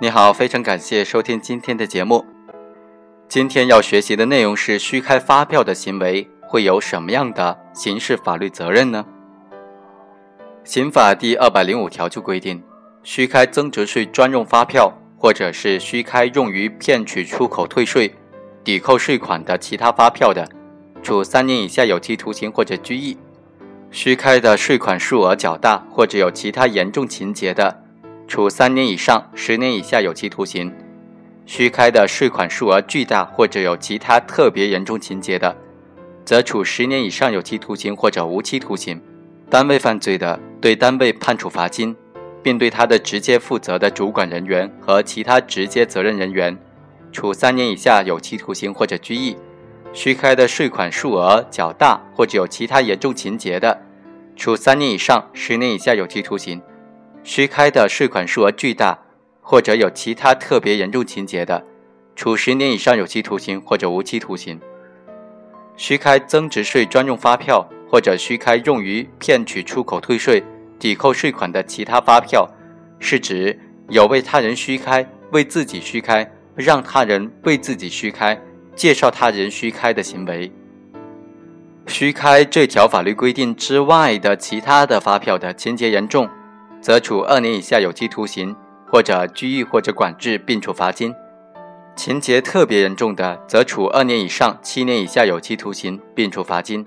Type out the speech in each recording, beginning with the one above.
你好，非常感谢收听今天的节目。今天要学习的内容是虚开发票的行为会有什么样的刑事法律责任呢？刑法第二百零五条就规定，虚开增值税专用发票，或者是虚开用于骗取出口退税、抵扣税款的其他发票的，处三年以下有期徒刑或者拘役；虚开的税款数额较大或者有其他严重情节的。处三年以上十年以下有期徒刑；虚开的税款数额巨大或者有其他特别严重情节的，则处十年以上有期徒刑或者无期徒刑。单位犯罪的，对单位判处罚金，并对他的直接负责的主管人员和其他直接责任人员，处三年以下有期徒刑或者拘役。虚开的税款数额较大或者有其他严重情节的，处三年以上十年以下有期徒刑。虚开的税款数额巨大，或者有其他特别严重情节的，处十年以上有期徒刑或者无期徒刑。虚开增值税专用发票，或者虚开用于骗取出口退税、抵扣税款的其他发票，是指有为他人虚开、为自己虚开、让他人为自己虚开、介绍他人虚开的行为。虚开这条法律规定之外的其他的发票的情节严重。则处二年以下有期徒刑，或者拘役或者管制，并处罚金；情节特别严重的，则处二年以上七年以下有期徒刑，并处罚金。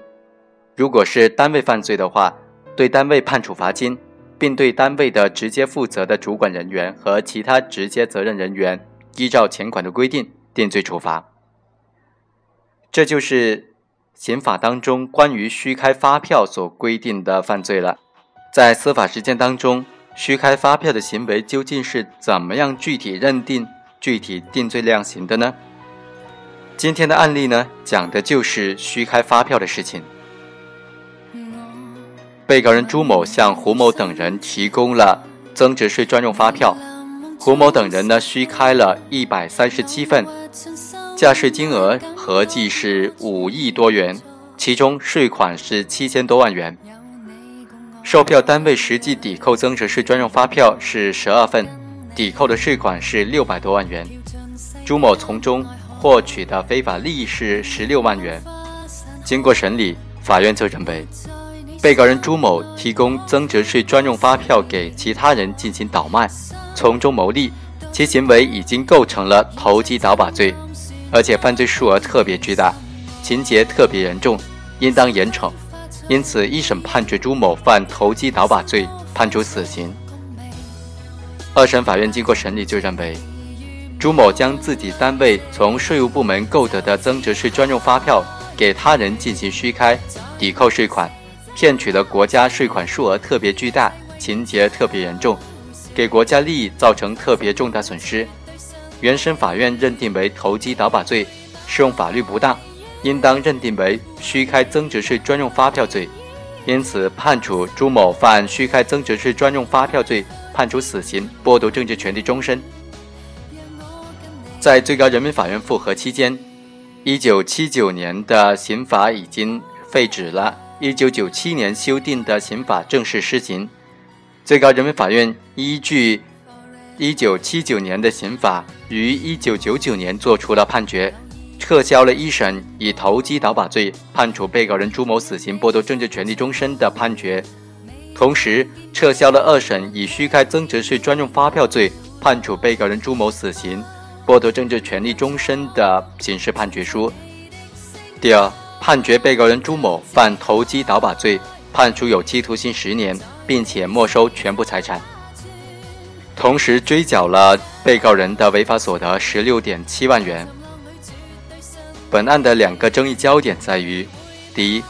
如果是单位犯罪的话，对单位判处罚金，并对单位的直接负责的主管人员和其他直接责任人员依照前款的规定定罪处罚。这就是刑法当中关于虚开发票所规定的犯罪了。在司法实践当中，虚开发票的行为究竟是怎么样具体认定、具体定罪量刑的呢？今天的案例呢，讲的就是虚开发票的事情。被告人朱某向胡某等人提供了增值税专用发票，胡某等人呢虚开了一百三十七份，价税金额合计是五亿多元，其中税款是七千多万元。售票单位实际抵扣增值税专用发票是十二份，抵扣的税款是六百多万元。朱某从中获取的非法利益是十六万元。经过审理，法院则认为，被告人朱某提供增值税专用发票给其他人进行倒卖，从中牟利，其行为已经构成了投机倒把罪，而且犯罪数额特别巨大，情节特别严重，应当严惩。因此，一审判决朱某犯投机倒把罪，判处死刑。二审法院经过审理，就认为朱某将自己单位从税务部门购得的增值税专用发票给他人进行虚开、抵扣税款，骗取了国家税款数额特别巨大，情节特别严重，给国家利益造成特别重大损失。原审法院认定为投机倒把罪，适用法律不当。应当认定为虚开增值税专用发票罪，因此判处朱某犯虚开增值税专用发票罪，判处死刑，剥夺政治权利终身。在最高人民法院复核期间，一九七九年的刑法已经废止了，一九九七年修订的刑法正式施行。最高人民法院依据一九七九年的刑法，于一九九九年作出了判决。撤销了一审以投机倒把罪判处被告人朱某死刑、剥夺政治权利终身的判决，同时撤销了二审以虚开增值税专用发票罪判处被告人朱某死刑、剥夺政治权利终身的刑事判决书。第二，判决被告人朱某犯投机倒把罪，判处有期徒刑十年，并且没收全部财产，同时追缴了被告人的违法所得十六点七万元。本案的两个争议焦点在于：第一，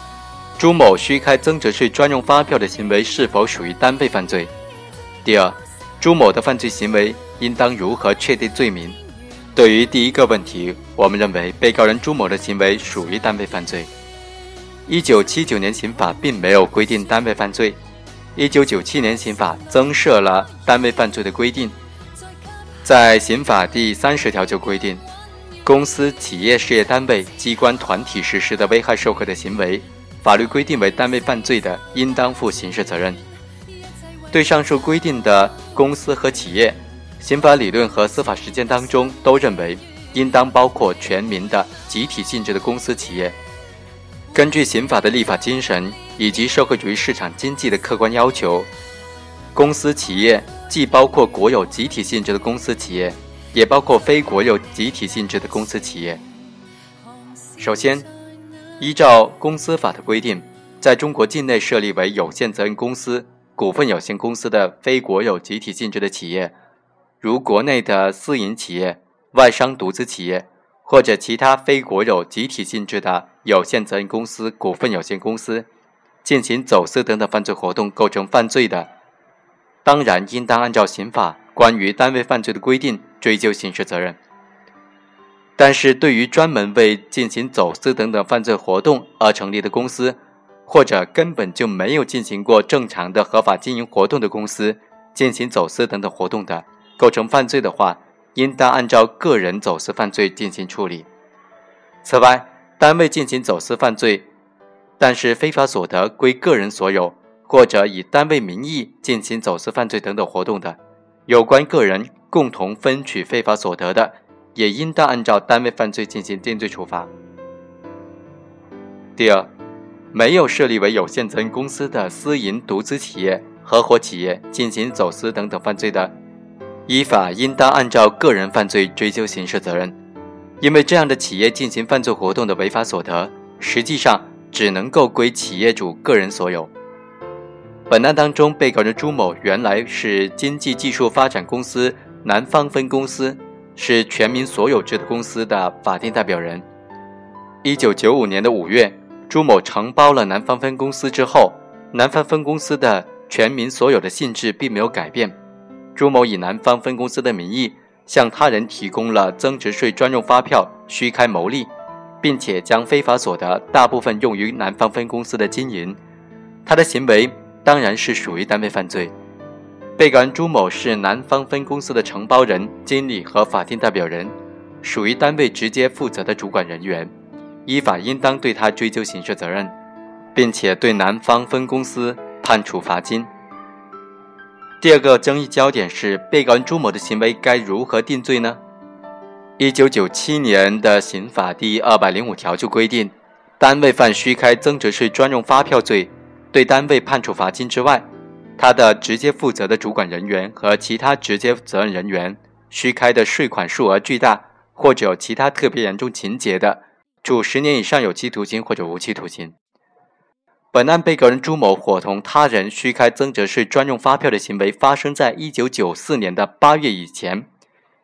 朱某虚开增值税专用发票的行为是否属于单位犯罪；第二，朱某的犯罪行为应当如何确定罪名？对于第一个问题，我们认为被告人朱某的行为属于单位犯罪。一九七九年刑法并没有规定单位犯罪，一九九七年刑法增设了单位犯罪的规定，在刑法第三十条就规定。公司、企业、事业单位、机关、团体实施的危害社会的行为，法律规定为单位犯罪的，应当负刑事责任。对上述规定的公司和企业，刑法理论和司法实践当中都认为，应当包括全民的集体性质的公司企业。根据刑法的立法精神以及社会主义市场经济的客观要求，公司企业既包括国有集体性质的公司企业，也包括非国有集体性质的公司企业。首先，依照公司法的规定，在中国境内设立为有限责任公司、股份有限公司的非国有集体性质的企业，如国内的私营企业、外商独资企业或者其他非国有集体性质的有限责任公司、股份有限公司，进行走私等等犯罪活动，构成犯罪的，当然应当按照刑法关于单位犯罪的规定追究刑事责任。但是对于专门为进行走私等等犯罪活动而成立的公司，或者根本就没有进行过正常的合法经营活动的公司，进行走私等等活动的，构成犯罪的话，应当按照个人走私犯罪进行处理。此外，单位进行走私犯罪，但是非法所得归个人所有，或者以单位名义进行走私犯罪等等活动的，有关个人共同分取非法所得的。也应当按照单位犯罪进行定罪处罚。第二，没有设立为有限责任公司的私营独资企业、合伙企业进行走私等等犯罪的，依法应当按照个人犯罪追究刑事责任，因为这样的企业进行犯罪活动的违法所得，实际上只能够归企业主个人所有。本案当中，被告人朱某原来是经济技术发展公司南方分公司。是全民所有制的公司的法定代表人。一九九五年的五月，朱某承包了南方分公司之后，南方分公司的全民所有的性质并没有改变。朱某以南方分公司的名义向他人提供了增值税专用发票，虚开牟利，并且将非法所得大部分用于南方分公司的经营。他的行为当然是属于单位犯罪。被告人朱某是南方分公司的承包人、经理和法定代表人，属于单位直接负责的主管人员，依法应当对他追究刑事责任，并且对南方分公司判处罚金。第二个争议焦点是被告人朱某的行为该如何定罪呢？一九九七年的刑法第二百零五条就规定，单位犯虚开增值税专用发票罪，对单位判处罚金之外。他的直接负责的主管人员和其他直接责任人员虚开的税款数额巨大，或者有其他特别严重情节的，处十年以上有期徒刑或者无期徒刑。本案被告人朱某伙同他人虚开增值税专用发票的行为发生在一九九四年的八月以前。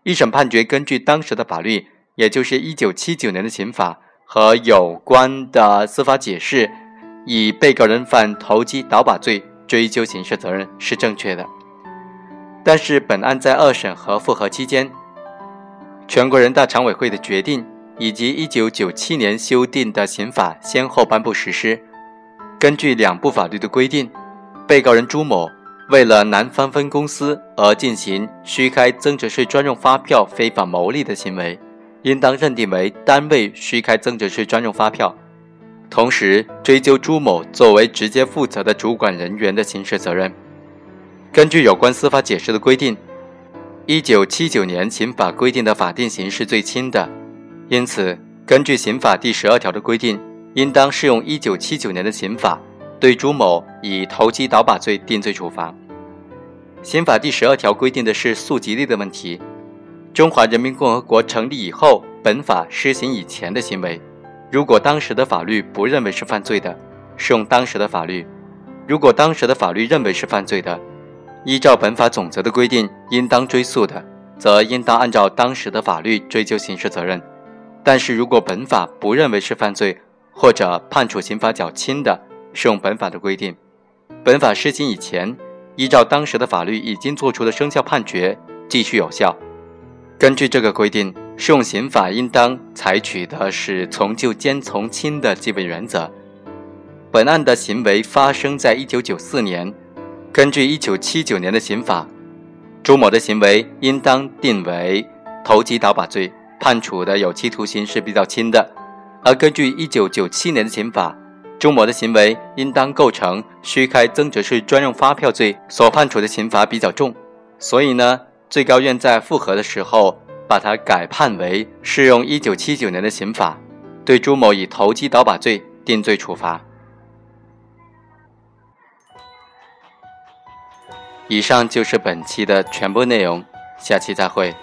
一审判决根据当时的法律，也就是一九七九年的刑法和有关的司法解释，以被告人犯投机倒把罪。追究刑事责任是正确的，但是本案在二审和复核期间，全国人大常委会的决定以及一九九七年修订的刑法先后颁布实施。根据两部法律的规定，被告人朱某为了南方分公司而进行虚开增值税专用发票非法牟利的行为，应当认定为单位虚开增值税专用发票。同时追究朱某作为直接负责的主管人员的刑事责任。根据有关司法解释的规定，一九七九年刑法规定的法定刑是最轻的，因此根据刑法第十二条的规定，应当适用一九七九年的刑法，对朱某以投机倒把罪定罪处罚。刑法第十二条规定的是溯及力的问题，中华人民共和国成立以后，本法施行以前的行为。如果当时的法律不认为是犯罪的，适用当时的法律；如果当时的法律认为是犯罪的，依照本法总则的规定应当追诉的，则应当按照当时的法律追究刑事责任。但是如果本法不认为是犯罪，或者判处刑罚较轻的，适用本法的规定。本法施行以前，依照当时的法律已经作出的生效判决继续有效。根据这个规定。适用刑法应当采取的是从旧兼从轻的基本原则。本案的行为发生在一九九四年，根据一九七九年的刑法，朱某的行为应当定为投机倒把罪，判处的有期徒刑是比较轻的；而根据一九九七年的刑法，朱某的行为应当构成虚开增值税专用发票罪，所判处的刑罚比较重。所以呢，最高院在复核的时候，把他改判为适用一九七九年的刑法，对朱某以投机倒把罪定罪处罚。以上就是本期的全部内容，下期再会。